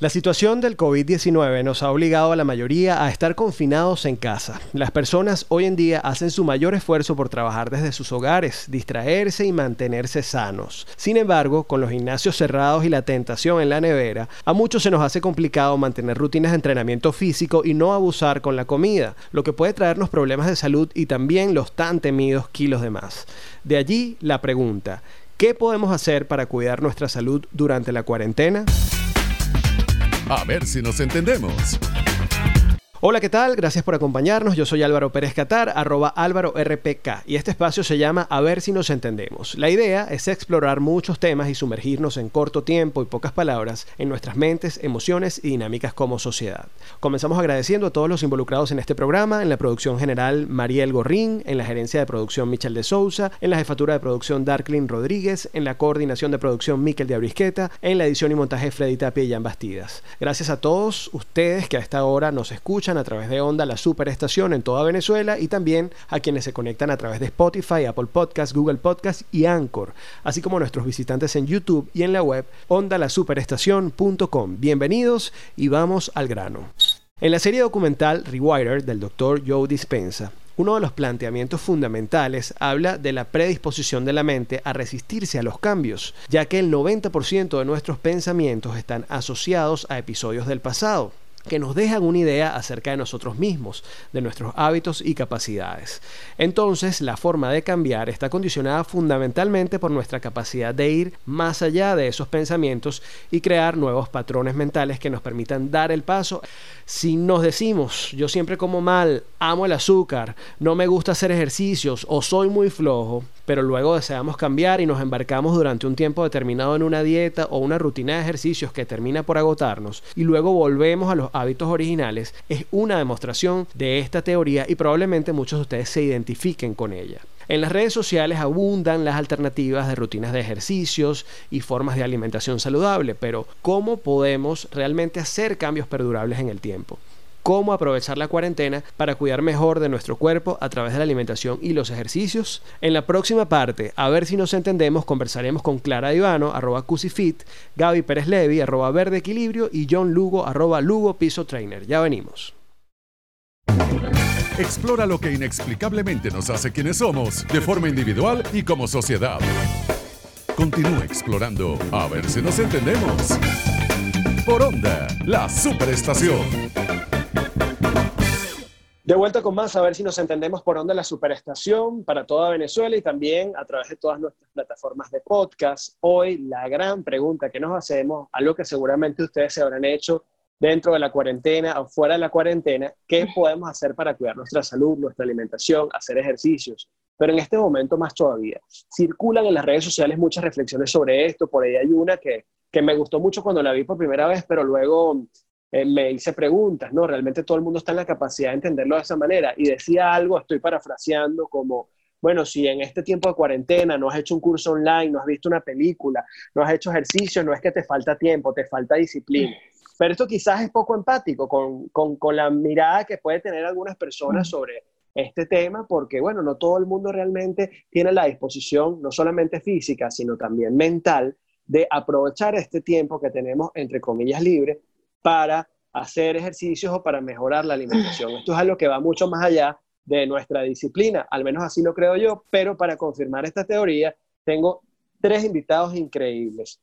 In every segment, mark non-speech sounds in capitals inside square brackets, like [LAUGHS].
La situación del COVID-19 nos ha obligado a la mayoría a estar confinados en casa. Las personas hoy en día hacen su mayor esfuerzo por trabajar desde sus hogares, distraerse y mantenerse sanos. Sin embargo, con los gimnasios cerrados y la tentación en la nevera, a muchos se nos hace complicado mantener rutinas de entrenamiento físico y no abusar con la comida, lo que puede traernos problemas de salud y también los tan temidos kilos de más. De allí la pregunta, ¿qué podemos hacer para cuidar nuestra salud durante la cuarentena? A ver si nos entendemos. Hola, ¿qué tal? Gracias por acompañarnos. Yo soy Álvaro Pérez Catar, arroba Álvaro RPK, y este espacio se llama A ver si nos entendemos. La idea es explorar muchos temas y sumergirnos en corto tiempo y pocas palabras en nuestras mentes, emociones y dinámicas como sociedad. Comenzamos agradeciendo a todos los involucrados en este programa, en la producción general Mariel Gorrín, en la gerencia de producción Michel de Souza, en la jefatura de producción Darklin Rodríguez, en la coordinación de producción Miquel de Abrisqueta, en la edición y montaje Freddy Tapia y Jan Bastidas. Gracias a todos ustedes que a esta hora nos escuchan a través de Onda, la superestación en toda Venezuela y también a quienes se conectan a través de Spotify, Apple Podcasts, Google Podcasts y Anchor, así como nuestros visitantes en YouTube y en la web ondalasuperestación.com. Bienvenidos y vamos al grano. En la serie documental Rewired del Dr. Joe Dispensa, uno de los planteamientos fundamentales habla de la predisposición de la mente a resistirse a los cambios, ya que el 90% de nuestros pensamientos están asociados a episodios del pasado que nos dejan una idea acerca de nosotros mismos, de nuestros hábitos y capacidades. Entonces, la forma de cambiar está condicionada fundamentalmente por nuestra capacidad de ir más allá de esos pensamientos y crear nuevos patrones mentales que nos permitan dar el paso. Si nos decimos, yo siempre como mal, amo el azúcar, no me gusta hacer ejercicios o soy muy flojo, pero luego deseamos cambiar y nos embarcamos durante un tiempo determinado en una dieta o una rutina de ejercicios que termina por agotarnos y luego volvemos a los hábitos originales, es una demostración de esta teoría y probablemente muchos de ustedes se identifiquen con ella. En las redes sociales abundan las alternativas de rutinas de ejercicios y formas de alimentación saludable, pero ¿cómo podemos realmente hacer cambios perdurables en el tiempo? Cómo aprovechar la cuarentena para cuidar mejor de nuestro cuerpo a través de la alimentación y los ejercicios. En la próxima parte, a ver si nos entendemos, conversaremos con Clara Ivano, arroba Cusifit, Gaby Pérez Levy, arroba Verde Equilibrio y John Lugo, arroba Lugo Piso Trainer. Ya venimos. Explora lo que inexplicablemente nos hace quienes somos, de forma individual y como sociedad. Continúa explorando, a ver si nos entendemos. Por Onda, la superestación. De vuelta con más, a ver si nos entendemos por onda la superestación para toda Venezuela y también a través de todas nuestras plataformas de podcast. Hoy la gran pregunta que nos hacemos, algo que seguramente ustedes se habrán hecho dentro de la cuarentena o fuera de la cuarentena, ¿qué podemos hacer para cuidar nuestra salud, nuestra alimentación, hacer ejercicios? Pero en este momento más todavía. Circulan en las redes sociales muchas reflexiones sobre esto, por ahí hay una que, que me gustó mucho cuando la vi por primera vez, pero luego eh, me hice preguntas, ¿no? Realmente todo el mundo está en la capacidad de entenderlo de esa manera. Y decía algo, estoy parafraseando, como, bueno, si en este tiempo de cuarentena no has hecho un curso online, no has visto una película, no has hecho ejercicio, no es que te falta tiempo, te falta disciplina. Pero esto quizás es poco empático con, con, con la mirada que puede tener algunas personas sobre este tema, porque, bueno, no todo el mundo realmente tiene la disposición, no solamente física, sino también mental, de aprovechar este tiempo que tenemos, entre comillas, libre para hacer ejercicios o para mejorar la alimentación. Esto es algo que va mucho más allá de nuestra disciplina, al menos así lo creo yo, pero para confirmar esta teoría tengo tres invitados increíbles.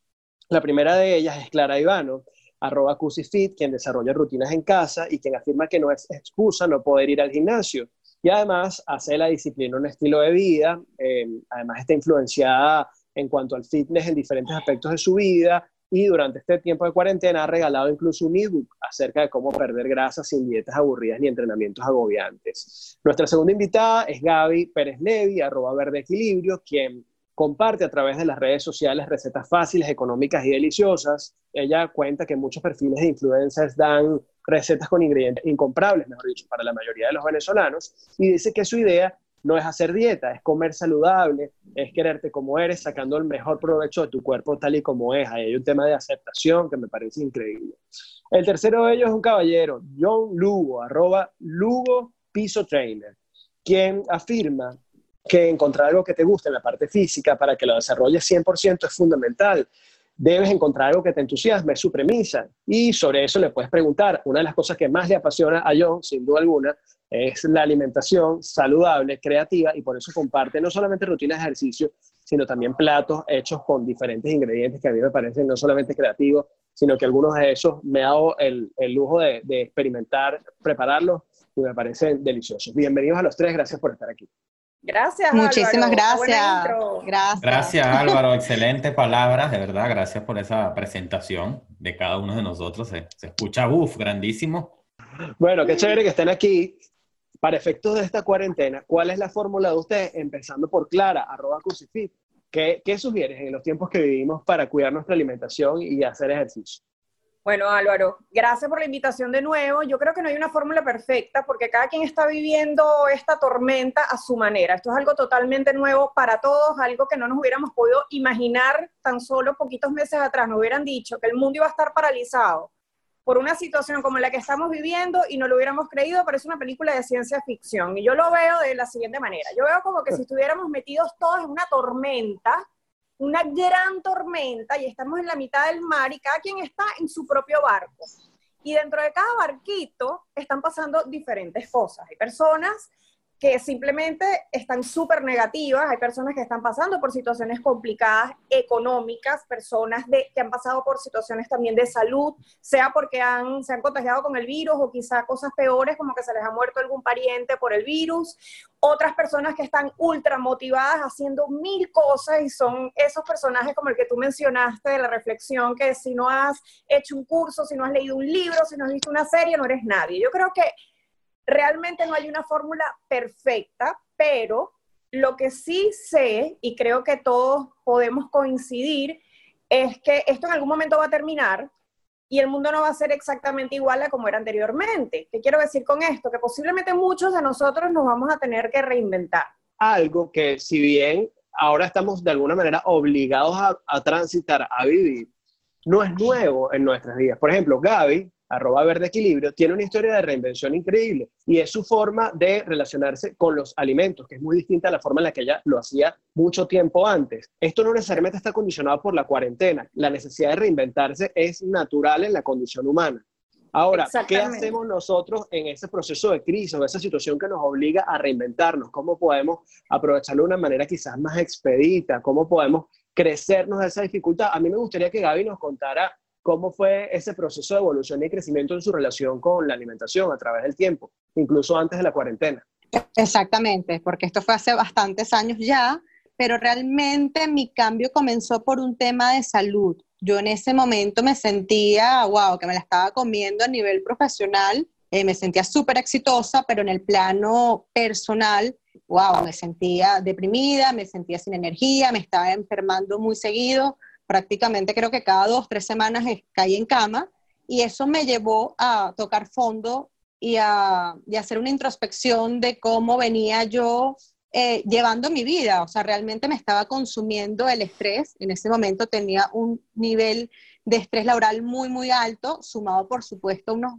La primera de ellas es Clara Ivano, arroba Cusifit, quien desarrolla rutinas en casa y quien afirma que no es excusa no poder ir al gimnasio. Y además hace la disciplina un estilo de vida, eh, además está influenciada en cuanto al fitness en diferentes aspectos de su vida, y durante este tiempo de cuarentena ha regalado incluso un ebook acerca de cómo perder grasa sin dietas aburridas ni entrenamientos agobiantes. Nuestra segunda invitada es Gaby Pérez Levy, arroba verde equilibrio, quien comparte a través de las redes sociales recetas fáciles, económicas y deliciosas. Ella cuenta que muchos perfiles de influencers dan recetas con ingredientes incomprables, mejor dicho, para la mayoría de los venezolanos, y dice que su idea no es hacer dieta, es comer saludable, es quererte como eres, sacando el mejor provecho de tu cuerpo tal y como es. Ahí hay un tema de aceptación que me parece increíble. El tercero de ellos es un caballero, John Lugo, arroba Lugo Piso Trainer, quien afirma que encontrar algo que te guste en la parte física para que lo desarrolles 100% es fundamental. debes encontrar algo que te entusiasme, es su premisa. Y sobre eso le puedes preguntar. Una de las cosas que más le apasiona a John, sin duda alguna, es la alimentación saludable, creativa, y por eso comparte no solamente rutinas de ejercicio, sino también platos hechos con diferentes ingredientes que a mí me parecen no solamente creativos, sino que algunos de esos me ha dado el, el lujo de, de experimentar, prepararlos y me parecen deliciosos. Bienvenidos a los tres, gracias por estar aquí. Gracias. Muchísimas gracias. gracias. Gracias Álvaro, excelentes palabras, de verdad, gracias por esa presentación de cada uno de nosotros. Se, se escucha, uff, grandísimo. Bueno, qué chévere que estén aquí. Para efectos de esta cuarentena, ¿cuál es la fórmula de ustedes? Empezando por Clara, arroba Crucifit. ¿Qué, ¿Qué sugieres en los tiempos que vivimos para cuidar nuestra alimentación y hacer ejercicio? Bueno, Álvaro, gracias por la invitación de nuevo. Yo creo que no hay una fórmula perfecta porque cada quien está viviendo esta tormenta a su manera. Esto es algo totalmente nuevo para todos, algo que no nos hubiéramos podido imaginar tan solo poquitos meses atrás. Nos hubieran dicho que el mundo iba a estar paralizado por una situación como la que estamos viviendo y no lo hubiéramos creído, parece una película de ciencia ficción. Y yo lo veo de la siguiente manera. Yo veo como que si estuviéramos metidos todos en una tormenta, una gran tormenta y estamos en la mitad del mar y cada quien está en su propio barco. Y dentro de cada barquito están pasando diferentes cosas. Hay personas que simplemente están súper negativas, hay personas que están pasando por situaciones complicadas económicas, personas que han pasado por situaciones también de salud, sea porque han, se han contagiado con el virus o quizá cosas peores como que se les ha muerto algún pariente por el virus, otras personas que están ultra motivadas haciendo mil cosas y son esos personajes como el que tú mencionaste de la reflexión, que si no has hecho un curso, si no has leído un libro, si no has visto una serie, no eres nadie. Yo creo que realmente no hay una fórmula perfecta, pero lo que sí sé, y creo que todos podemos coincidir, es que esto en algún momento va a terminar y el mundo no va a ser exactamente igual a como era anteriormente. ¿Qué quiero decir con esto? Que posiblemente muchos de nosotros nos vamos a tener que reinventar. Algo que si bien ahora estamos de alguna manera obligados a, a transitar, a vivir, no es nuevo en nuestras vidas. Por ejemplo, Gaby arroba verde equilibrio, tiene una historia de reinvención increíble y es su forma de relacionarse con los alimentos, que es muy distinta a la forma en la que ella lo hacía mucho tiempo antes. Esto no necesariamente está condicionado por la cuarentena, la necesidad de reinventarse es natural en la condición humana. Ahora, ¿qué hacemos nosotros en ese proceso de crisis o esa situación que nos obliga a reinventarnos? ¿Cómo podemos aprovecharlo de una manera quizás más expedita? ¿Cómo podemos crecernos de esa dificultad? A mí me gustaría que Gaby nos contara cómo fue ese proceso de evolución y crecimiento en su relación con la alimentación a través del tiempo, incluso antes de la cuarentena. Exactamente, porque esto fue hace bastantes años ya, pero realmente mi cambio comenzó por un tema de salud. Yo en ese momento me sentía, wow, que me la estaba comiendo a nivel profesional, eh, me sentía súper exitosa, pero en el plano personal, wow, me sentía deprimida, me sentía sin energía, me estaba enfermando muy seguido prácticamente creo que cada dos, tres semanas caí en cama y eso me llevó a tocar fondo y a, hacer una introspección de cómo venía yo eh, llevando mi vida. O sea, realmente me estaba consumiendo el estrés. En ese momento tenía un nivel de estrés laboral muy, muy alto, sumado, por supuesto, unos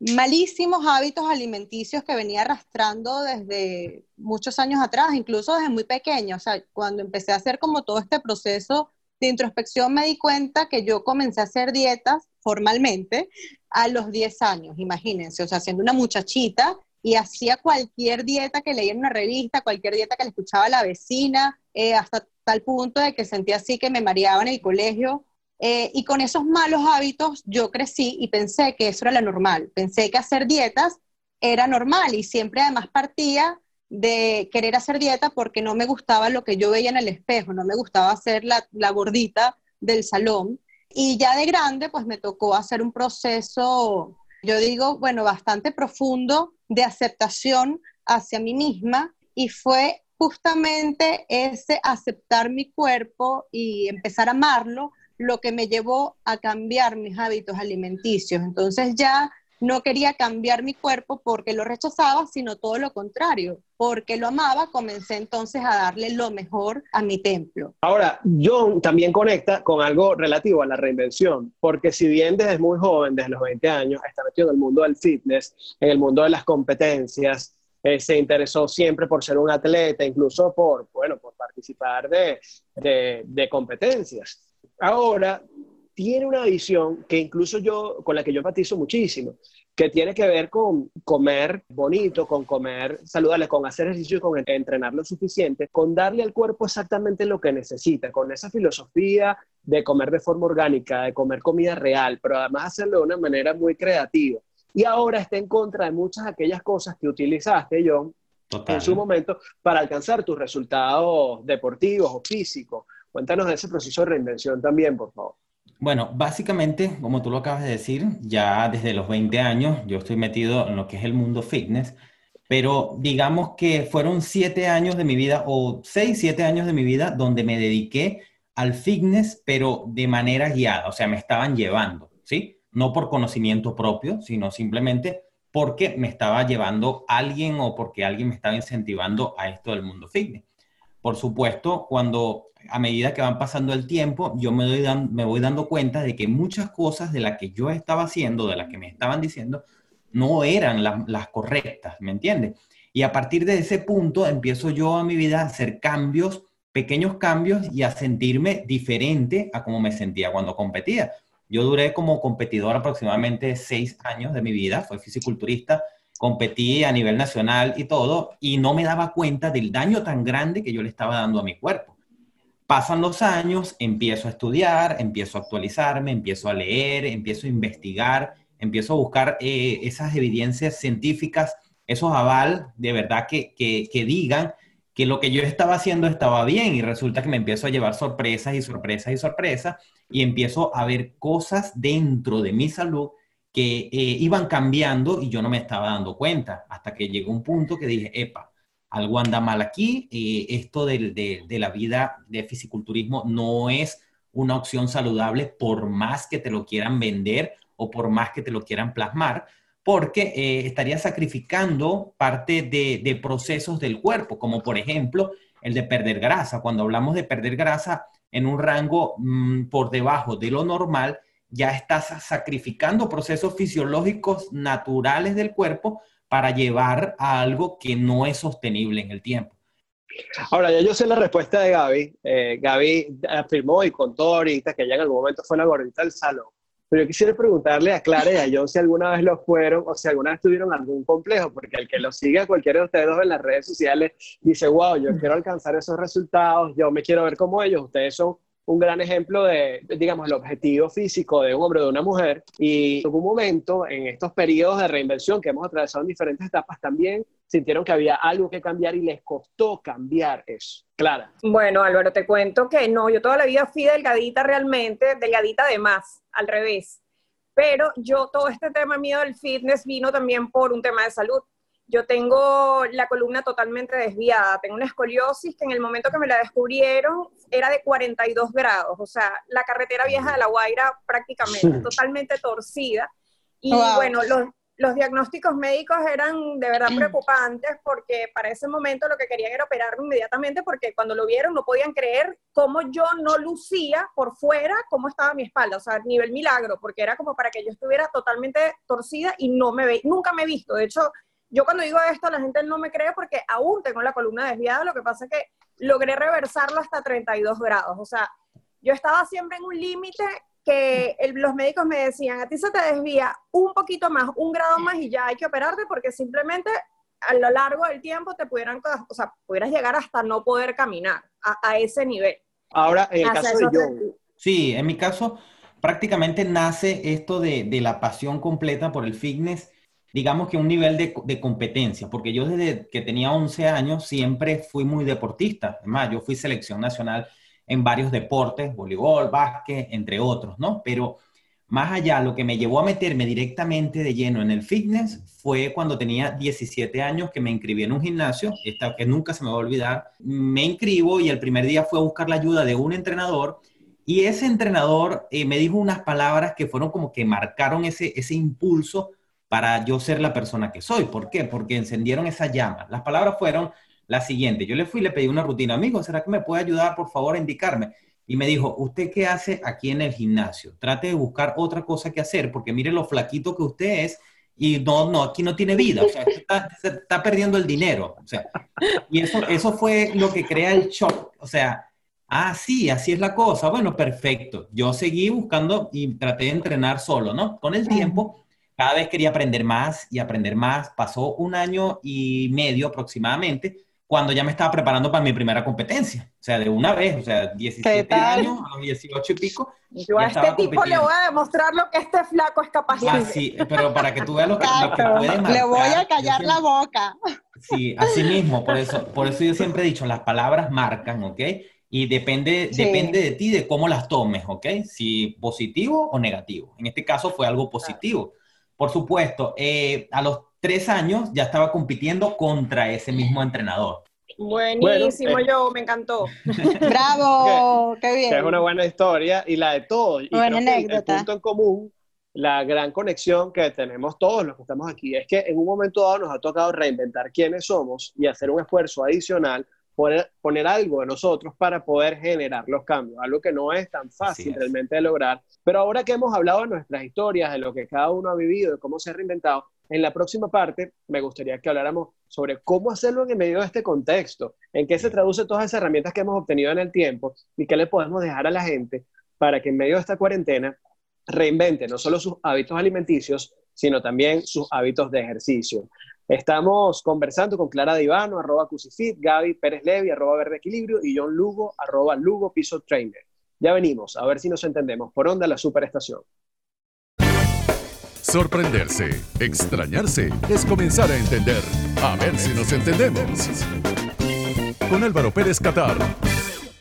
malísimos hábitos alimenticios que venía arrastrando desde muchos años atrás, incluso desde muy pequeño. O sea, cuando empecé a hacer como todo este proceso de introspección me di cuenta que yo comencé a hacer dietas formalmente a los 10 años, imagínense, o sea, siendo una muchachita y hacía cualquier dieta que leía en una revista, cualquier dieta que le escuchaba a la vecina, eh, hasta tal punto de que sentía así que me mareaba en el colegio. Eh, y con esos malos hábitos yo crecí y pensé que eso era lo normal. Pensé que hacer dietas era normal y siempre además partía de querer hacer dieta porque no me gustaba lo que yo veía en el espejo, no me gustaba ser la, la gordita del salón. Y ya de grande, pues me tocó hacer un proceso, yo digo, bueno, bastante profundo de aceptación hacia mí misma y fue justamente ese aceptar mi cuerpo y empezar a amarlo lo que me llevó a cambiar mis hábitos alimenticios. Entonces ya no quería cambiar mi cuerpo porque lo rechazaba, sino todo lo contrario. Porque lo amaba, comencé entonces a darle lo mejor a mi templo. Ahora, John también conecta con algo relativo a la reinvención, porque si bien desde muy joven, desde los 20 años, está metido en el mundo del fitness, en el mundo de las competencias, eh, se interesó siempre por ser un atleta, incluso por, bueno, por participar de, de, de competencias ahora tiene una visión que incluso yo, con la que yo empatizo muchísimo, que tiene que ver con comer bonito, con comer saludable, con hacer ejercicio y con entrenar lo suficiente, con darle al cuerpo exactamente lo que necesita, con esa filosofía de comer de forma orgánica, de comer comida real, pero además hacerlo de una manera muy creativa. Y ahora está en contra de muchas de aquellas cosas que utilizaste, John, en su momento para alcanzar tus resultados deportivos o físicos. Cuéntanos de ese proceso de reinvención también, por favor. Bueno, básicamente, como tú lo acabas de decir, ya desde los 20 años yo estoy metido en lo que es el mundo fitness, pero digamos que fueron 7 años de mi vida o 6, 7 años de mi vida donde me dediqué al fitness, pero de manera guiada, o sea, me estaban llevando, ¿sí? No por conocimiento propio, sino simplemente porque me estaba llevando alguien o porque alguien me estaba incentivando a esto del mundo fitness. Por supuesto, cuando a medida que van pasando el tiempo, yo me, voy dando cuenta de que muchas cosas de las que yo estaba haciendo, de las que me estaban diciendo, no eran las correctas, ¿me entiendes? Y a partir de ese punto empiezo yo a mi vida a hacer cambios, pequeños cambios y a sentirme diferente a como me sentía cuando competía. Yo duré como competidor aproximadamente seis años de mi vida, fui fisiculturista, competí a nivel nacional y todo, y no me daba cuenta del daño tan grande que yo le estaba dando a mi cuerpo. Pasan los años, empiezo a estudiar, empiezo a actualizarme, empiezo a leer, empiezo a investigar, empiezo a buscar eh, esas evidencias científicas, esos aval de verdad que, que, digan que lo que yo estaba haciendo estaba bien y resulta que me empiezo a llevar sorpresas y sorpresas y sorpresas y empiezo a ver cosas dentro de mi salud que eh, iban cambiando y yo no me estaba dando cuenta hasta que llegó un punto que dije, epa, algo anda mal aquí, eh, esto de, la vida de fisiculturismo no es una opción saludable por más que te lo quieran vender o por más que te lo quieran plasmar, porque eh, estaría sacrificando parte de, procesos del cuerpo, como por ejemplo el de perder grasa. Cuando hablamos de perder grasa en un rango mm, por debajo de lo normal, ya estás sacrificando procesos fisiológicos naturales del cuerpo para llevar a algo que no es sostenible en el tiempo. Ahora, ya yo sé la respuesta de Gaby. Eh, Gaby afirmó y contó ahorita que ella en algún momento fue la gordita del salón. Pero yo quisiera preguntarle a Clara y a John si alguna vez lo fueron o si alguna vez tuvieron algún complejo, porque el que lo siga cualquiera de ustedes dos en las redes sociales dice, wow, yo quiero alcanzar esos resultados, yo me quiero ver como ellos, ustedes son un gran ejemplo de, digamos, el objetivo físico de un hombre o de una mujer. Y en algún momento, en estos periodos de reinversión que hemos atravesado en diferentes etapas, también sintieron que había algo que cambiar y les costó cambiar eso. Clara. Bueno, Álvaro, te cuento que no, yo toda la vida fui delgadita realmente, delgadita de más, al revés. Pero yo todo este tema mío del fitness vino también por un tema de salud yo tengo la columna totalmente desviada, tengo una escoliosis que en el momento que me la descubrieron era de 42 grados, o sea, la carretera vieja de La Guaira prácticamente, totalmente torcida. Y bueno, los, los diagnósticos médicos eran de verdad preocupantes porque para ese momento lo que querían era operarme inmediatamente porque cuando lo vieron no podían creer cómo yo no lucía por fuera, cómo estaba mi espalda, o sea, nivel milagro, porque era como para que yo estuviera totalmente torcida y no me ve, nunca me he visto. De hecho, yo cuando digo esto, la gente no me cree porque aún tengo la columna desviada, lo que pasa es que logré reversarlo hasta 32 grados. O sea, yo estaba siempre en un límite que los médicos me decían, a ti se te desvía un poquito más, un grado más y ya hay que operarte porque simplemente a lo largo del tiempo te pudieran, o sea, pudieras llegar hasta no poder caminar a, ese nivel. Ahora, en el caso de yo. Sí, en mi caso, prácticamente nace esto de, de la pasión completa por el fitness digamos que un nivel de, competencia, porque yo desde que tenía 11 años siempre fui muy deportista. Además, yo fui selección nacional en varios deportes, voleibol, básquet, entre otros, ¿no? Pero más allá, lo que me llevó a meterme directamente de lleno en el fitness fue cuando tenía 17 años que me inscribí en un gimnasio, esta que nunca se me va a olvidar. Me inscribo y el primer día fue a buscar la ayuda de un entrenador y ese entrenador eh, me dijo unas palabras que fueron como que marcaron ese, ese impulso para yo ser la persona que soy. ¿Por qué? Porque encendieron esa llama. Las palabras fueron las siguientes. Yo le fui y le pedí una rutina. Amigo, ¿será que me puede ayudar, por favor, a indicarme? Y me dijo, ¿usted qué hace aquí en el gimnasio? Trate de buscar otra cosa que hacer, porque mire lo flaquito que usted es y no, no, aquí no tiene vida, o sea, está, está perdiendo el dinero. O sea, y eso, eso fue lo que crea el shock. O sea, Ah, sí, así es la cosa. Bueno, perfecto. Yo seguí buscando y traté de entrenar solo, ¿no? Con el tiempo, cada vez quería aprender más y aprender más. Pasó un año y medio aproximadamente cuando ya me estaba preparando para mi primera competencia. O sea, de una vez, o sea, 17 años a los 18 y pico. Yo a este tipo le voy a demostrar lo que este flaco es capaz de hacer. Sí, pero para que tú veas lo que, lo que puede marcar. Le voy a callar la boca. Sí, así mismo. Por eso, por eso yo siempre he dicho, las palabras marcan, ¿ok? Y depende, depende de ti de cómo las tomes, ¿ok? Si positivo o negativo. En este caso fue algo positivo. Por supuesto, eh, a los tres años ya estaba compitiendo contra ese mismo entrenador. Buenísimo, eh, yo, me encantó. [LAUGHS] Bravo, [LAUGHS] qué bien. es una buena historia y la de todos. Y buena anécdota. el punto en común, la gran conexión que tenemos todos los que estamos aquí, es que en un momento dado nos ha tocado reinventar quiénes somos y hacer un esfuerzo adicional poner, poner algo de nosotros para poder generar los cambios, algo que no es tan fácil realmente de lograr. Pero ahora que hemos hablado de nuestras historias, de lo que cada uno ha vivido, de cómo se ha reinventado, en la próxima parte me gustaría que habláramos sobre cómo hacerlo en medio de este contexto, en qué se traduce todas esas herramientas que hemos obtenido en el tiempo y qué le podemos dejar a la gente para que en medio de esta cuarentena reinvente no solo sus hábitos alimenticios, sino también sus hábitos de ejercicio. Estamos conversando con Clara Divano, arroba Cusifit, Gaby Pérez Levi, arroba Verde Equilibrio y John Lugo, arroba Lugo Piso Trainer. Ya venimos, a ver si nos entendemos. Por onda la superestación. Sorprenderse, extrañarse, es comenzar a entender. A ver si nos entendemos. Con Álvaro Pérez Catar.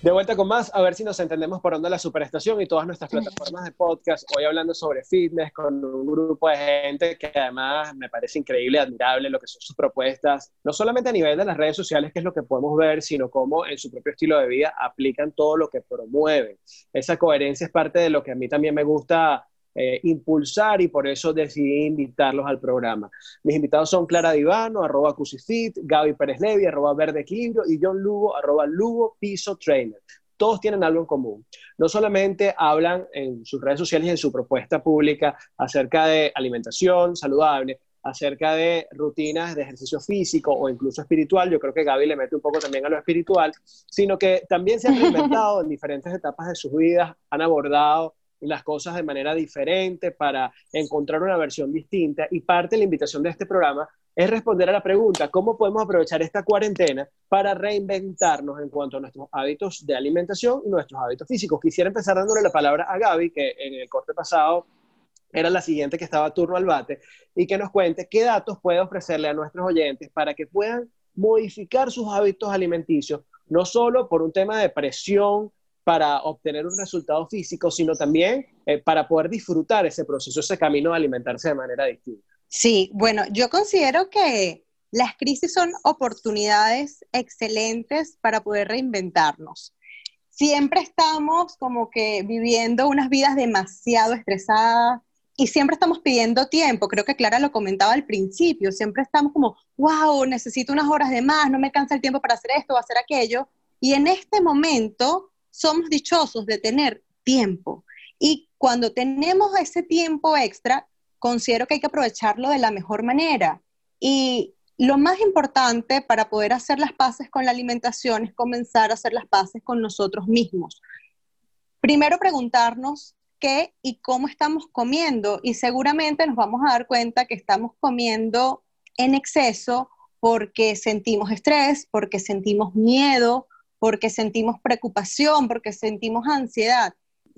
De vuelta con más, a ver si nos entendemos por onda la superestación y todas nuestras plataformas de podcast. Hoy hablando sobre fitness con un grupo de gente que además me parece increíble, admirable lo que son sus propuestas, no solamente a nivel de las redes sociales, que es lo que podemos ver, sino cómo en su propio estilo de vida aplican todo lo que promueven. Esa coherencia es parte de lo que a mí también me gusta eh, impulsar y por eso decidí invitarlos al programa. Mis invitados son Clara Divano, arroba Cusifit, Gaby Pérez Levi, arroba Verde Equilibrio y John Lugo, arroba Lugo Piso Trainer. Todos tienen algo en común. No solamente hablan en sus redes sociales y en su propuesta pública acerca de alimentación saludable, acerca de rutinas de ejercicio físico o incluso espiritual, yo creo que Gaby le mete un poco también a lo espiritual, sino que también se han [LAUGHS] reinventado en diferentes etapas de sus vidas, han abordado las cosas de manera diferente para encontrar una versión distinta. Y parte de la invitación de este programa es responder a la pregunta, ¿cómo podemos aprovechar esta cuarentena para reinventarnos en cuanto a nuestros hábitos de alimentación y nuestros hábitos físicos? Quisiera empezar dándole la palabra a Gaby, que en el corte pasado era la siguiente que estaba a turno al bate, y que nos cuente qué datos puede ofrecerle a nuestros oyentes para que puedan modificar sus hábitos alimenticios, no solo por un tema de presión para obtener un resultado físico, sino también eh, para poder disfrutar ese proceso, ese camino de alimentarse de manera distinta. Sí, bueno, yo considero que las crisis son oportunidades excelentes para poder reinventarnos. Siempre estamos como que viviendo unas vidas demasiado estresadas y siempre estamos pidiendo tiempo. Creo que Clara lo comentaba al principio. Siempre estamos como, wow, necesito unas horas de más, no me cansa el tiempo para hacer esto o hacer aquello. Y en este momento somos dichosos de tener tiempo. Y cuando tenemos ese tiempo extra, considero que hay que aprovecharlo de la mejor manera. Y lo más importante para poder hacer las paces con la alimentación es comenzar a hacer las paces con nosotros mismos. Primero preguntarnos qué y cómo estamos comiendo y seguramente nos vamos a dar cuenta que estamos comiendo en exceso porque sentimos estrés, porque sentimos miedo, porque sentimos preocupación, porque sentimos ansiedad.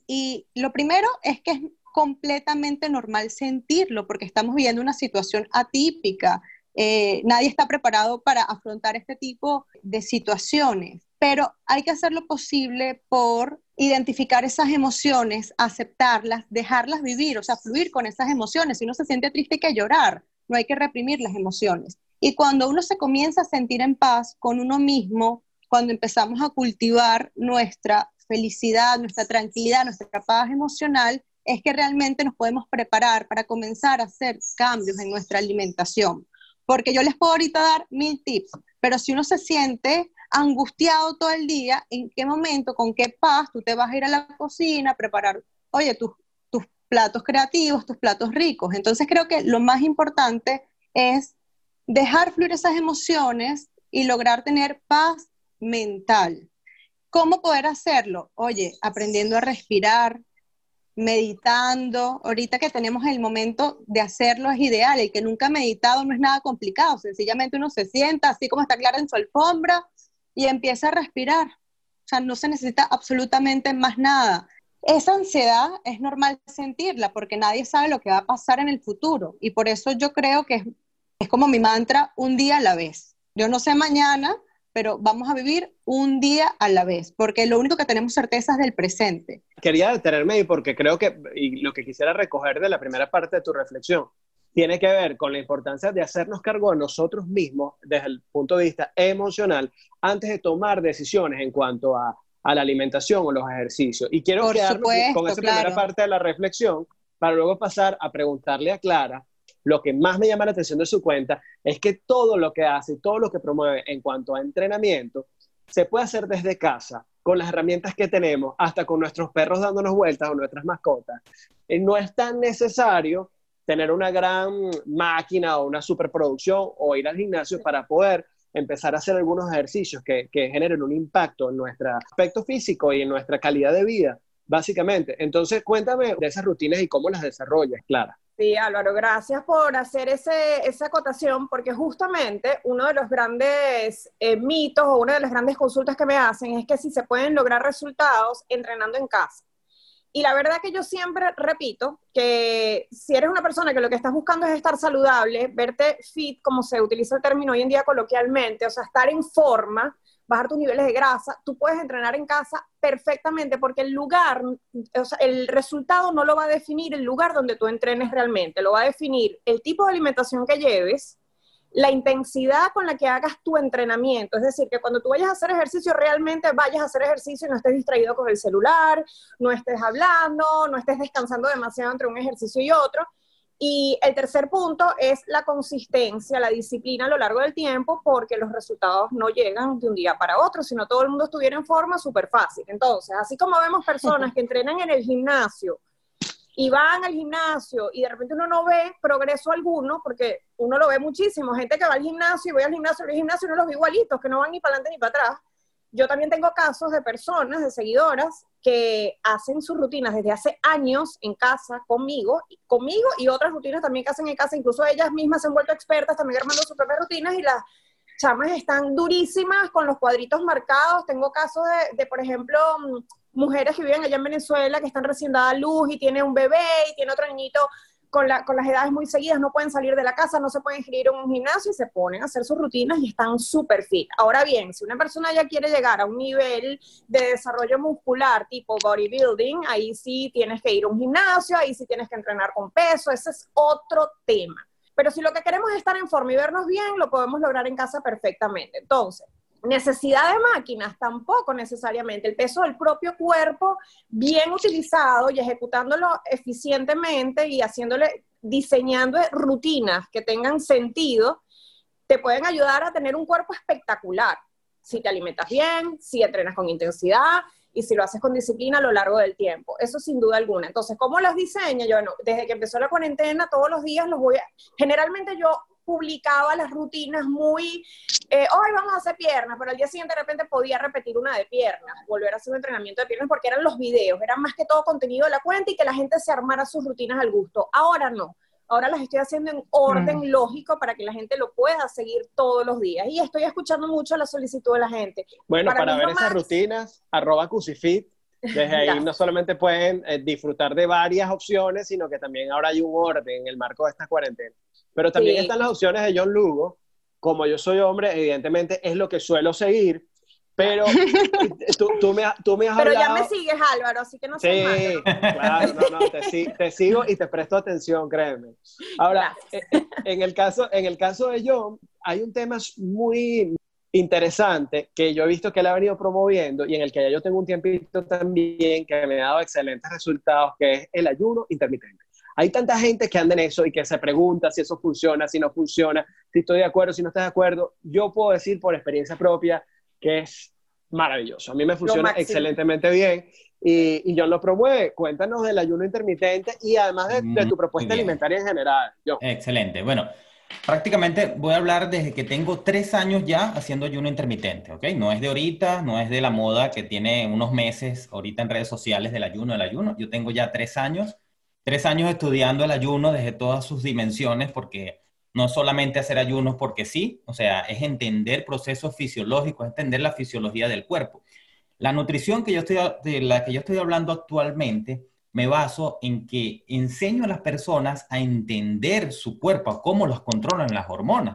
Y lo primero es que es completamente normal sentirlo, porque estamos viviendo una situación atípica. Eh, nadie está preparado para afrontar este tipo de situaciones, pero hay que hacer lo posible por identificar esas emociones, aceptarlas, dejarlas vivir, o sea, fluir con esas emociones. Si uno se siente triste, hay que llorar, no hay que reprimir las emociones. Y cuando uno se comienza a sentir en paz con uno mismo, cuando empezamos a cultivar nuestra felicidad, nuestra tranquilidad, nuestra paz emocional, es que realmente nos podemos preparar para comenzar a hacer cambios en nuestra alimentación. Porque yo les puedo ahorita dar mil tips, pero si uno se siente angustiado todo el día, ¿en qué momento, con qué paz tú te vas a ir a la cocina a preparar, oye, tus, tus platos creativos, tus platos ricos? Entonces creo que lo más importante es dejar fluir esas emociones y lograr tener paz mental. ¿cómo poder hacerlo? Oye, aprendiendo a respirar, meditando. Ahorita que tenemos el momento de hacerlo es ideal. El que nunca ha meditado no es nada complicado. Sencillamente uno se sienta así como está clara en su alfombra y empieza a respirar. O sea, no se necesita absolutamente más nada. Esa ansiedad es normal sentirla porque nadie sabe lo que va a pasar en el futuro. Y por eso yo creo que es, es como mi mantra, un día a la vez. Yo no sé mañana, pero vamos a vivir un día a la vez, porque lo único que tenemos certeza es del presente. Quería detenerme ahí porque creo que, y lo que quisiera recoger de la primera parte de tu reflexión, tiene que ver con la importancia de hacernos cargo de nosotros mismos desde el punto de vista emocional antes de tomar decisiones en cuanto a, a la alimentación o los ejercicios. Y quiero Por supuesto, con esa claro. primera parte de la reflexión para luego pasar a preguntarle a Clara lo que más me llama la atención de su cuenta es que todo lo que hace, todo lo que promueve en cuanto a entrenamiento, se puede hacer desde casa, con las herramientas que tenemos, hasta con nuestros perros dándonos vueltas o nuestras mascotas. Eh, no es tan necesario tener una gran máquina o una superproducción o ir al gimnasio para poder empezar a hacer algunos ejercicios que, que generen un impacto en nuestro aspecto físico y en nuestra calidad de vida, básicamente. Entonces, cuéntame de esas rutinas y cómo las desarrollas, Clara. Sí, Álvaro, gracias por hacer ese, esa acotación, porque justamente uno de los grandes eh, mitos o una de las grandes consultas que me hacen es que si se pueden lograr resultados entrenando en casa. Y la verdad que yo siempre repito que si eres una persona que lo que estás buscando es estar saludable, verte fit, como se utiliza el término hoy en día coloquialmente, o sea, estar en forma, bajar tus niveles de grasa, tú puedes entrenar en casa perfectamente porque el lugar, el resultado no lo va a definir el lugar donde tú entrenes realmente, lo va a definir el tipo de alimentación que lleves, la intensidad con la que hagas tu entrenamiento, es decir, que cuando tú vayas a hacer ejercicio realmente vayas a hacer ejercicio y no estés distraído con el celular, no estés hablando, no estés descansando demasiado entre un ejercicio y otro. Y el tercer punto es la consistencia, la disciplina a lo largo del tiempo, porque los resultados no llegan de un día para otro, sino todo el mundo estuviera en forma súper fácil. Entonces, así como vemos personas que entrenan en el gimnasio y van al gimnasio y de repente uno no ve progreso alguno, porque uno lo ve muchísimo, gente que va al gimnasio y voy al gimnasio, voy al gimnasio y no los ve igualitos, que no van ni para adelante ni para atrás. Yo también tengo casos de personas, de seguidoras, que hacen sus rutinas desde hace años en casa conmigo, conmigo y otras rutinas también que hacen en casa, incluso ellas mismas se han vuelto expertas también armando sus propias rutinas y las chamas están durísimas con los cuadritos marcados. Tengo casos de, por ejemplo, mujeres que viven allá en Venezuela que están recién dada a luz y tiene un bebé y tiene otro niñito con, la, con, las edades muy seguidas, no pueden salir de la casa, no se pueden inscribir en un gimnasio y se ponen a hacer sus rutinas y están súper fit. Ahora bien, si una persona ya quiere llegar a un nivel de desarrollo muscular tipo bodybuilding, ahí sí tienes que ir a un gimnasio, ahí sí tienes que entrenar con peso, ese es otro tema. Pero si lo que queremos es estar en forma y vernos bien, lo podemos lograr en casa perfectamente. Entonces, necesidad de máquinas, tampoco necesariamente. El peso del propio cuerpo, bien utilizado y ejecutándolo eficientemente y haciéndole, diseñando rutinas que tengan sentido, te pueden ayudar a tener un cuerpo espectacular. Si te alimentas bien, si entrenas con intensidad y si lo haces con disciplina a lo largo del tiempo. Eso sin duda alguna. Entonces, ¿cómo las diseño? Yo, bueno, desde que empezó la cuarentena, todos los días los voy a... Generalmente yo publicaba las rutinas muy, eh, hoy vamos a hacer piernas, pero al día siguiente de repente podía repetir una de piernas, volver a hacer un entrenamiento de piernas porque eran los videos, eran más que todo contenido de la cuenta y que la gente se armara sus rutinas al gusto. Ahora no. Ahora las estoy haciendo en orden mm. lógico para que la gente lo pueda seguir todos los días. Y estoy escuchando mucho la solicitud de la gente. Bueno, para, para ver esas más... rutinas, arroba Cusifit. Desde ahí no solamente pueden eh, disfrutar de varias opciones, sino que también ahora hay un orden en el marco de esta cuarentena. Pero también sí. están las opciones de John Lugo. Como yo soy hombre, evidentemente es lo que suelo seguir. Pero [LAUGHS] tú, tú, me, tú me has Pero hablado... ya me sigues, Álvaro, así que no Sí, sé claro, no, no, te, te, sigo y te presto atención, créeme. Ahora, en, en, el caso, en el caso de John, hay un tema muy interesante que yo he visto que él ha venido promoviendo y en el que ya yo tengo un tiempito también que me ha dado excelentes resultados, que es el ayuno intermitente. Hay tanta gente que anda en eso y que se pregunta si eso funciona, si no funciona, si estoy de acuerdo, si no estoy de acuerdo. Yo puedo decir por experiencia propia que es maravilloso. A mí me funciona excelentemente bien y, y John lo promueve. Cuéntanos del ayuno intermitente y además de, de tu propuesta alimentaria en general. John. Excelente. Bueno, Prácticamente voy a hablar desde que tengo tres años ya haciendo ayuno intermitente, ¿ok? No es de ahorita, no es de la moda que tiene unos meses ahorita en redes sociales del ayuno, del ayuno. Yo tengo ya tres años, tres años estudiando el ayuno desde todas sus dimensiones porque no solamente hacer ayunos porque sí, o sea, es entender procesos fisiológicos, entender la fisiología del cuerpo. La nutrición que yo estoy, de la que yo estoy hablando actualmente me baso en que enseño a las personas a entender su cuerpo, cómo los controlan las hormonas.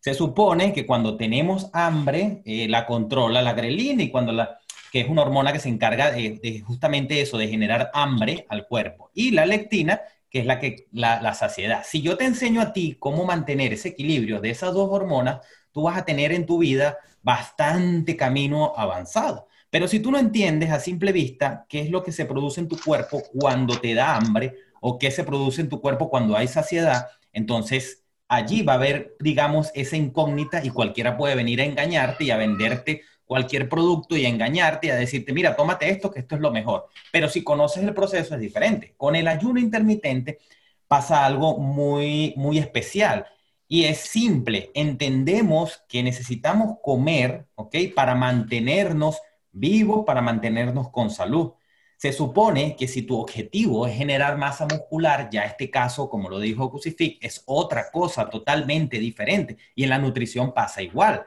Se supone que cuando tenemos hambre, eh, la controla la grelina y cuando la, que es una hormona que se encarga de, justamente eso, de generar hambre al cuerpo. Y la lectina, que es la, que, la, la saciedad. Si yo te enseño a ti cómo mantener ese equilibrio de esas dos hormonas, tú vas a tener en tu vida bastante camino avanzado. Pero si tú no entiendes a simple vista qué es lo que se produce en tu cuerpo cuando te da hambre o qué se produce en tu cuerpo cuando hay saciedad, entonces allí va a haber, digamos, esa incógnita y cualquiera puede venir a engañarte y a venderte cualquier producto y engañarte y a decirte, mira, tómate esto, que esto es lo mejor. Pero si conoces el proceso es diferente. Con el ayuno intermitente pasa algo muy, muy especial. Y es simple, entendemos que necesitamos comer, ¿ok? Para mantenernos vivos para mantenernos con salud. Se supone que si tu objetivo es generar masa muscular, ya este caso, como lo dijo Crucifix, es otra cosa totalmente diferente. Y en la nutrición pasa igual.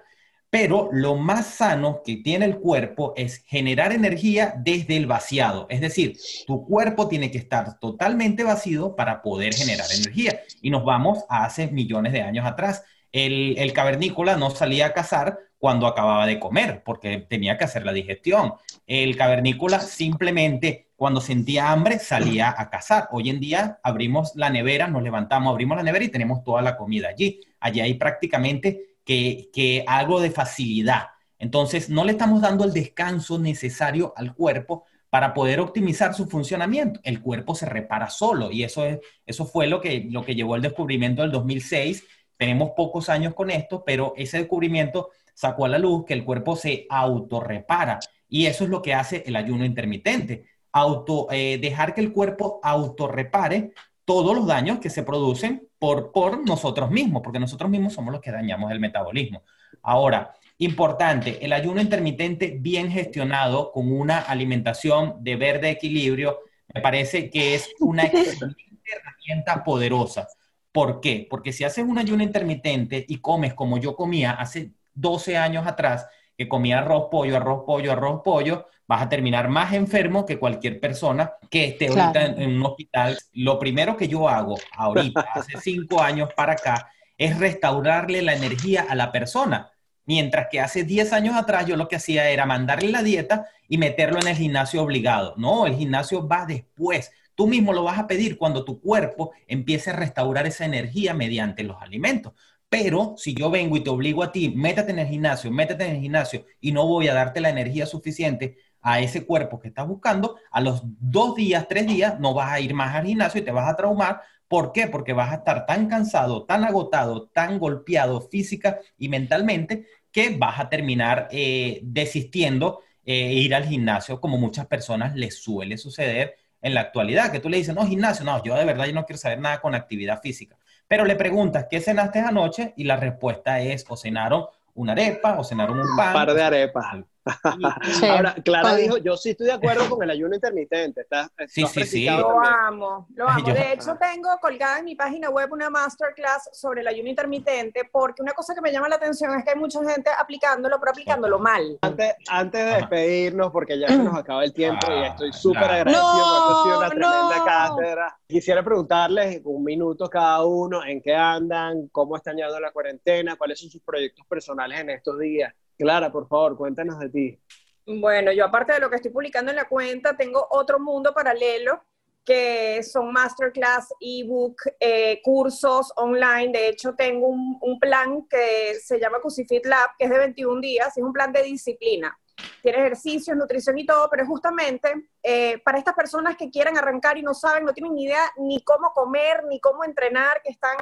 Pero lo más sano que tiene el cuerpo es generar energía desde el vaciado. Es decir, tu cuerpo tiene que estar totalmente vacío para poder generar energía. Y nos vamos a hace millones de años atrás. El, cavernícola no salía a cazar cuando acababa de comer, porque tenía que hacer la digestión. El cavernícola simplemente cuando sentía hambre salía a cazar. Hoy en día abrimos la nevera, nos levantamos, abrimos la nevera y tenemos toda la comida allí. Allí hay prácticamente que, que algo de facilidad. Entonces, no le estamos dando el descanso necesario al cuerpo para poder optimizar su funcionamiento. El cuerpo se repara solo y eso, es, eso fue lo que, lo que llevó el descubrimiento del 2006. Tenemos pocos años con esto, pero ese descubrimiento sacó a la luz que el cuerpo se autorrepara y eso es lo que hace el ayuno intermitente, auto, eh, dejar que el cuerpo autorrepare todos los daños que se producen por, por nosotros mismos, porque nosotros mismos somos los que dañamos el metabolismo. Ahora, importante, el ayuno intermitente bien gestionado con una alimentación de verde equilibrio, me parece que es una [LAUGHS] herramienta poderosa. ¿Por qué? Porque si haces un ayuno intermitente y comes como yo comía hace 12 años atrás que comía arroz, pollo, arroz, pollo, arroz, pollo, vas a terminar más enfermo que cualquier persona que esté ahorita en, un hospital. Lo primero que yo hago ahorita, [LAUGHS] hace cinco años para acá, es restaurarle la energía a la persona. Mientras que hace 10 años atrás yo lo que hacía era mandarle la dieta y meterlo en el gimnasio obligado. No, el gimnasio va después. Tú mismo lo vas a pedir cuando tu cuerpo empiece a restaurar esa energía mediante los alimentos. Pero si yo vengo y te obligo a ti, métete en el gimnasio, métete en el gimnasio y no voy a darte la energía suficiente a ese cuerpo que estás buscando, a los dos días, tres días, no vas a ir más al gimnasio y te vas a traumar. ¿Por qué? Porque vas a estar tan cansado, tan agotado, tan golpeado física y mentalmente que vas a terminar eh, desistiendo e ir al gimnasio, como muchas personas les suele suceder en la actualidad, que tú le dices, no, gimnasio, no, yo de verdad yo no quiero saber nada con actividad física. Pero le preguntas, ¿qué cenaste anoche? Y la respuesta es, o cenaron una arepa, o cenaron un pan. Un par de arepas. [LAUGHS] Ahora, Clara dijo, yo sí estoy de acuerdo con el ayuno intermitente. sí, sí, sí. Lo amo, lo amo. De hecho, tengo colgada en mi página web una masterclass sobre el ayuno intermitente, porque una cosa que me llama la atención es que hay mucha gente aplicándolo, pero aplicándolo mal. Antes, antes de despedirnos, porque ya se nos acaba el tiempo y estoy súper agradecido, porque ha sido una tremenda cátedra. Quisiera preguntarles un minuto cada uno, en qué andan, cómo están llevando la cuarentena, cuáles son sus proyectos personales en estos días Clara, por favor, cuéntanos de ti. Bueno, yo aparte de lo que estoy publicando en la cuenta, tengo otro mundo paralelo que son masterclass, ebook, eh, cursos online. De hecho, tengo un, plan que se llama Cusifit Lab, que es de 21 días, es un plan de disciplina. Tiene ejercicios, nutrición y todo, pero justamente eh, para estas personas que quieren arrancar y no saben, no tienen ni idea ni cómo comer, ni cómo entrenar, que están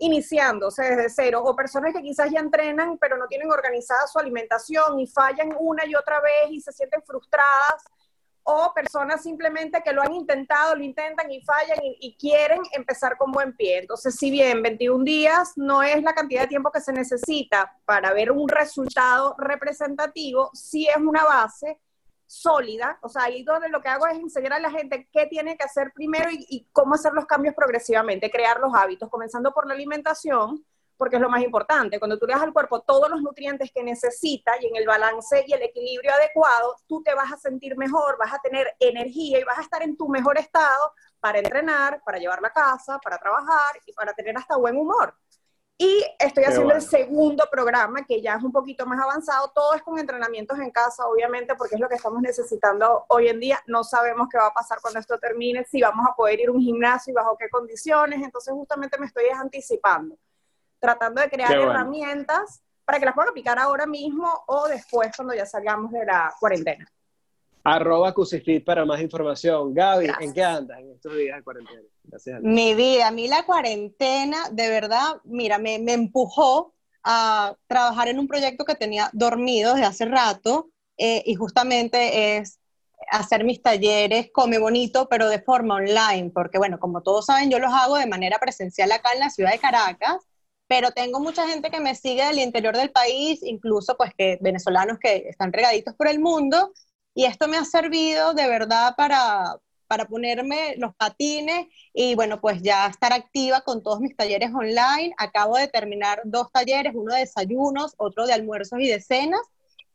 iniciándose desde cero, o personas que quizás ya entrenan, pero no tienen organizada su alimentación y fallan una y otra vez y se sienten frustradas, o personas simplemente que lo han intentado, lo intentan y fallan y, quieren empezar con buen pie. Entonces, si bien 21 días no es la cantidad de tiempo que se necesita para ver un resultado representativo, sí es una base sólida, o sea, ahí donde lo que hago es enseñar a la gente qué tiene que hacer primero y, cómo hacer los cambios progresivamente, crear los hábitos, comenzando por la alimentación, porque es lo más importante. Cuando tú le das al cuerpo todos los nutrientes que necesita y en el balance y el equilibrio adecuado, tú te vas a sentir mejor, vas a tener energía y vas a estar en tu mejor estado para entrenar, para llevar la casa, para trabajar y para tener hasta buen humor. Y estoy haciendo el segundo programa, que ya es un poquito más avanzado. Todo es con entrenamientos en casa, obviamente, porque es lo que estamos necesitando hoy en día. No sabemos qué va a pasar cuando esto termine, si vamos a poder ir a un gimnasio y bajo qué condiciones. Entonces, justamente me estoy anticipando tratando de crear herramientas para que las puedan aplicar ahora mismo o después cuando ya salgamos de la cuarentena. Arroba Cusifit para más información. Gaby, ¿en qué andas en estos días de cuarentena? Gracias. Mi vida, a mí la cuarentena, de verdad, mira, me, me empujó a trabajar en un proyecto que tenía dormido desde hace rato eh, y justamente es hacer mis talleres Come Bonito, pero de forma online, porque bueno, como todos saben, yo los hago de manera presencial acá en la ciudad de Caracas, pero tengo mucha gente que me sigue del interior del país, incluso pues que venezolanos que están regaditos por el mundo, y esto me ha servido de verdad para, para ponerme los patines y bueno, pues ya estar activa con todos mis talleres online. Acabo de terminar dos talleres, uno de desayunos, otro de almuerzos y de cenas,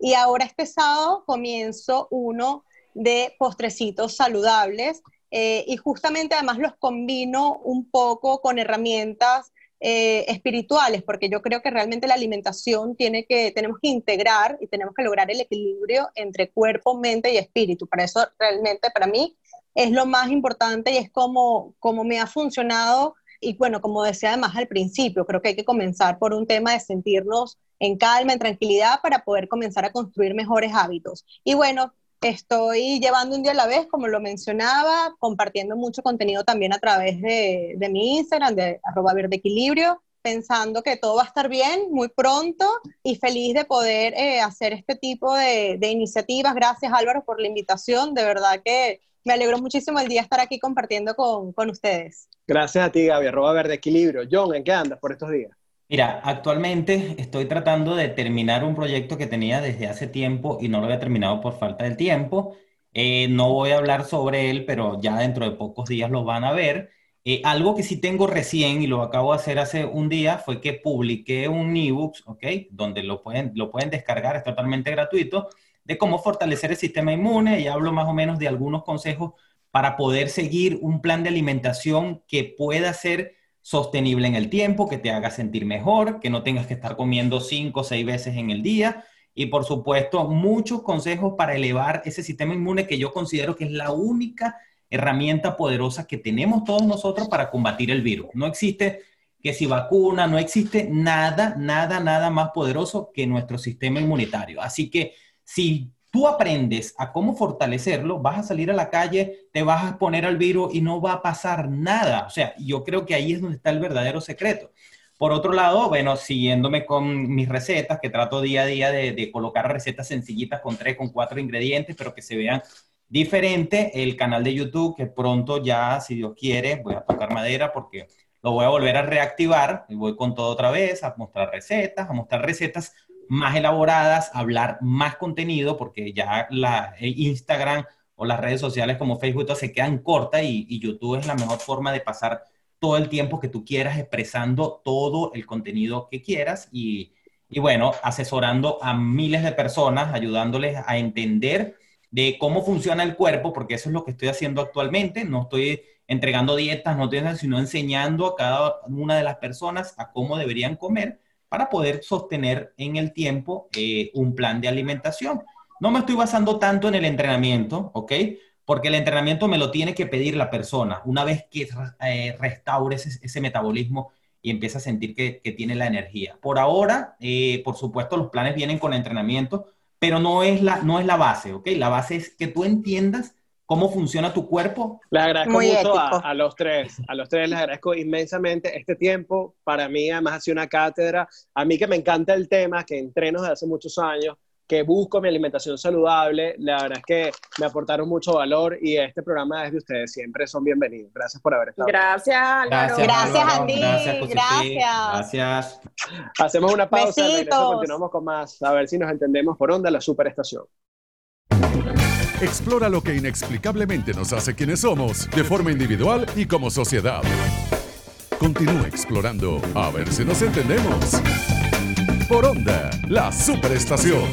y ahora este sábado comienzo uno de postrecitos saludables. Eh, y justamente además los combino un poco con herramientas eh, espirituales, porque yo creo que realmente la alimentación tiene que, tenemos que integrar y tenemos que lograr el equilibrio entre cuerpo, mente y espíritu. Para eso realmente para mí es lo más importante y es como, como me ha funcionado. Y bueno, como decía además al principio, creo que hay que comenzar por un tema de sentirnos en calma, en tranquilidad, para poder comenzar a construir mejores hábitos. Y bueno, Estoy llevando un día a la vez, como lo mencionaba, compartiendo mucho contenido también a través de, mi Instagram, de arroba pensando que todo va a estar bien muy pronto y feliz de poder eh, hacer este tipo de, iniciativas. Gracias Álvaro por la invitación, de verdad que me alegro muchísimo el día estar aquí compartiendo con, con ustedes. Gracias a ti Gaby, arroba. John, ¿en qué andas por estos días? Mira, actualmente estoy tratando de terminar un proyecto que tenía desde hace tiempo y no lo había terminado por falta de tiempo. Eh, no voy a hablar sobre él, pero ya dentro de pocos días lo van a ver. Eh, algo que sí tengo recién y lo acabo de hacer hace un día fue que publiqué un ebook, ¿ok? Donde lo pueden, lo pueden descargar, es totalmente gratuito, de cómo fortalecer el sistema inmune y hablo más o menos de algunos consejos para poder seguir un plan de alimentación que pueda ser sostenible en el tiempo, que te haga sentir mejor, que no tengas que estar comiendo cinco o seis veces en el día. Y por supuesto, muchos consejos para elevar ese sistema inmune que yo considero que es la única herramienta poderosa que tenemos todos nosotros para combatir el virus. No existe que si vacuna, no existe nada, nada, nada más poderoso que nuestro sistema inmunitario. Así que si tú aprendes a cómo fortalecerlo, vas a salir a la calle, te vas a poner al virus y no va a pasar nada. O sea, yo creo que ahí es donde está el verdadero secreto. Por otro lado, bueno, siguiéndome con mis recetas, que trato día a día de, colocar recetas sencillitas con tres, con cuatro ingredientes, pero que se vean diferente. El canal de YouTube, que pronto ya, si Dios quiere, voy a tocar madera porque lo voy a volver a reactivar y voy con todo otra vez a mostrar recetas, a mostrar recetas más elaboradas, hablar más contenido, porque ya la eh, Instagram o las redes sociales como Facebook se quedan cortas y, YouTube es la mejor forma de pasar todo el tiempo que tú quieras expresando todo el contenido que quieras y, y bueno, asesorando a miles de personas, ayudándoles a entender de cómo funciona el cuerpo, porque eso es lo que estoy haciendo actualmente. No estoy entregando dietas, no estoy sino enseñando a cada una de las personas a cómo deberían comer para poder sostener en el tiempo eh, un plan de alimentación. No me estoy basando tanto en el entrenamiento, ¿ok? Porque el entrenamiento me lo tiene que pedir la persona. Una vez que eh, restaure ese, metabolismo y empieza a sentir que, tiene la energía. Por ahora, eh, por supuesto, los planes vienen con entrenamiento, pero no es, la, no es la base, ¿ok? La base es que tú entiendas cómo funciona tu cuerpo. Les agradezco mucho a, los tres, a los tres les agradezco inmensamente este tiempo. Para mí además ha sido una cátedra. A mí que me encanta el tema, que entreno desde hace muchos años, que busco mi alimentación saludable. La verdad es que me aportaron mucho valor y este programa es de ustedes. Siempre son bienvenidos. Gracias por haber estado. Gracias, Álvaro. Gracias, a ti. Gracias, Gracias. Gracias. Hacemos una pausa. y continuamos con más. A ver si nos entendemos por onda la superestación. Explora lo que inexplicablemente nos hace quienes somos, de forma individual y como sociedad. Continúa explorando a ver si nos entendemos. Por onda, la superestación.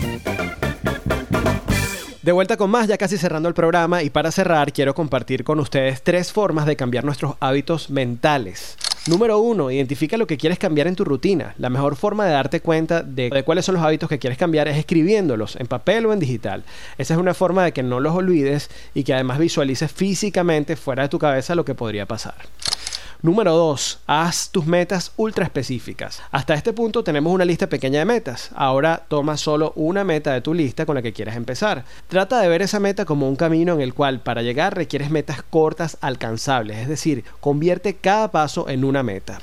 De vuelta con más, ya casi cerrando el programa y para cerrar quiero compartir con ustedes tres formas de cambiar nuestros hábitos mentales. Número uno, identifica lo que quieres cambiar en tu rutina. La mejor forma de darte cuenta de, de cuáles son los hábitos que quieres cambiar es escribiéndolos en papel o en digital. Esa es una forma de que no los olvides y que además visualices físicamente fuera de tu cabeza lo que podría pasar. Número 2. Haz tus metas ultra específicas. Hasta este punto tenemos una lista pequeña de metas. Ahora toma solo una meta de tu lista con la que quieras empezar. Trata de ver esa meta como un camino en el cual para llegar requieres metas cortas alcanzables, es decir, convierte cada paso en una meta.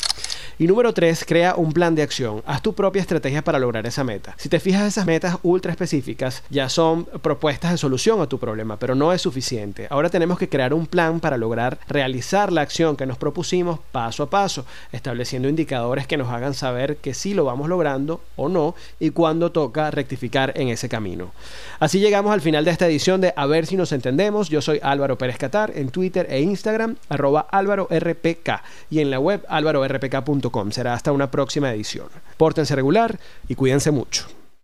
Y número 3, crea un plan de acción. Haz tu propia estrategia para lograr esa meta. Si te fijas, esas metas ultra específicas ya son propuestas de solución a tu problema, pero no es suficiente. Ahora tenemos que crear un plan para lograr realizar la acción que nos propusimos paso a paso, estableciendo indicadores que nos hagan saber que sí lo vamos logrando o no y cuándo toca rectificar en ese camino. Así llegamos al final de esta edición de A ver si nos entendemos. Yo soy Álvaro Pérez Catar en Twitter e Instagram, arroba Álvaro RPK y en la web álvarorpk.com. Será hasta una próxima edición. Pórtense regular y cuídense mucho.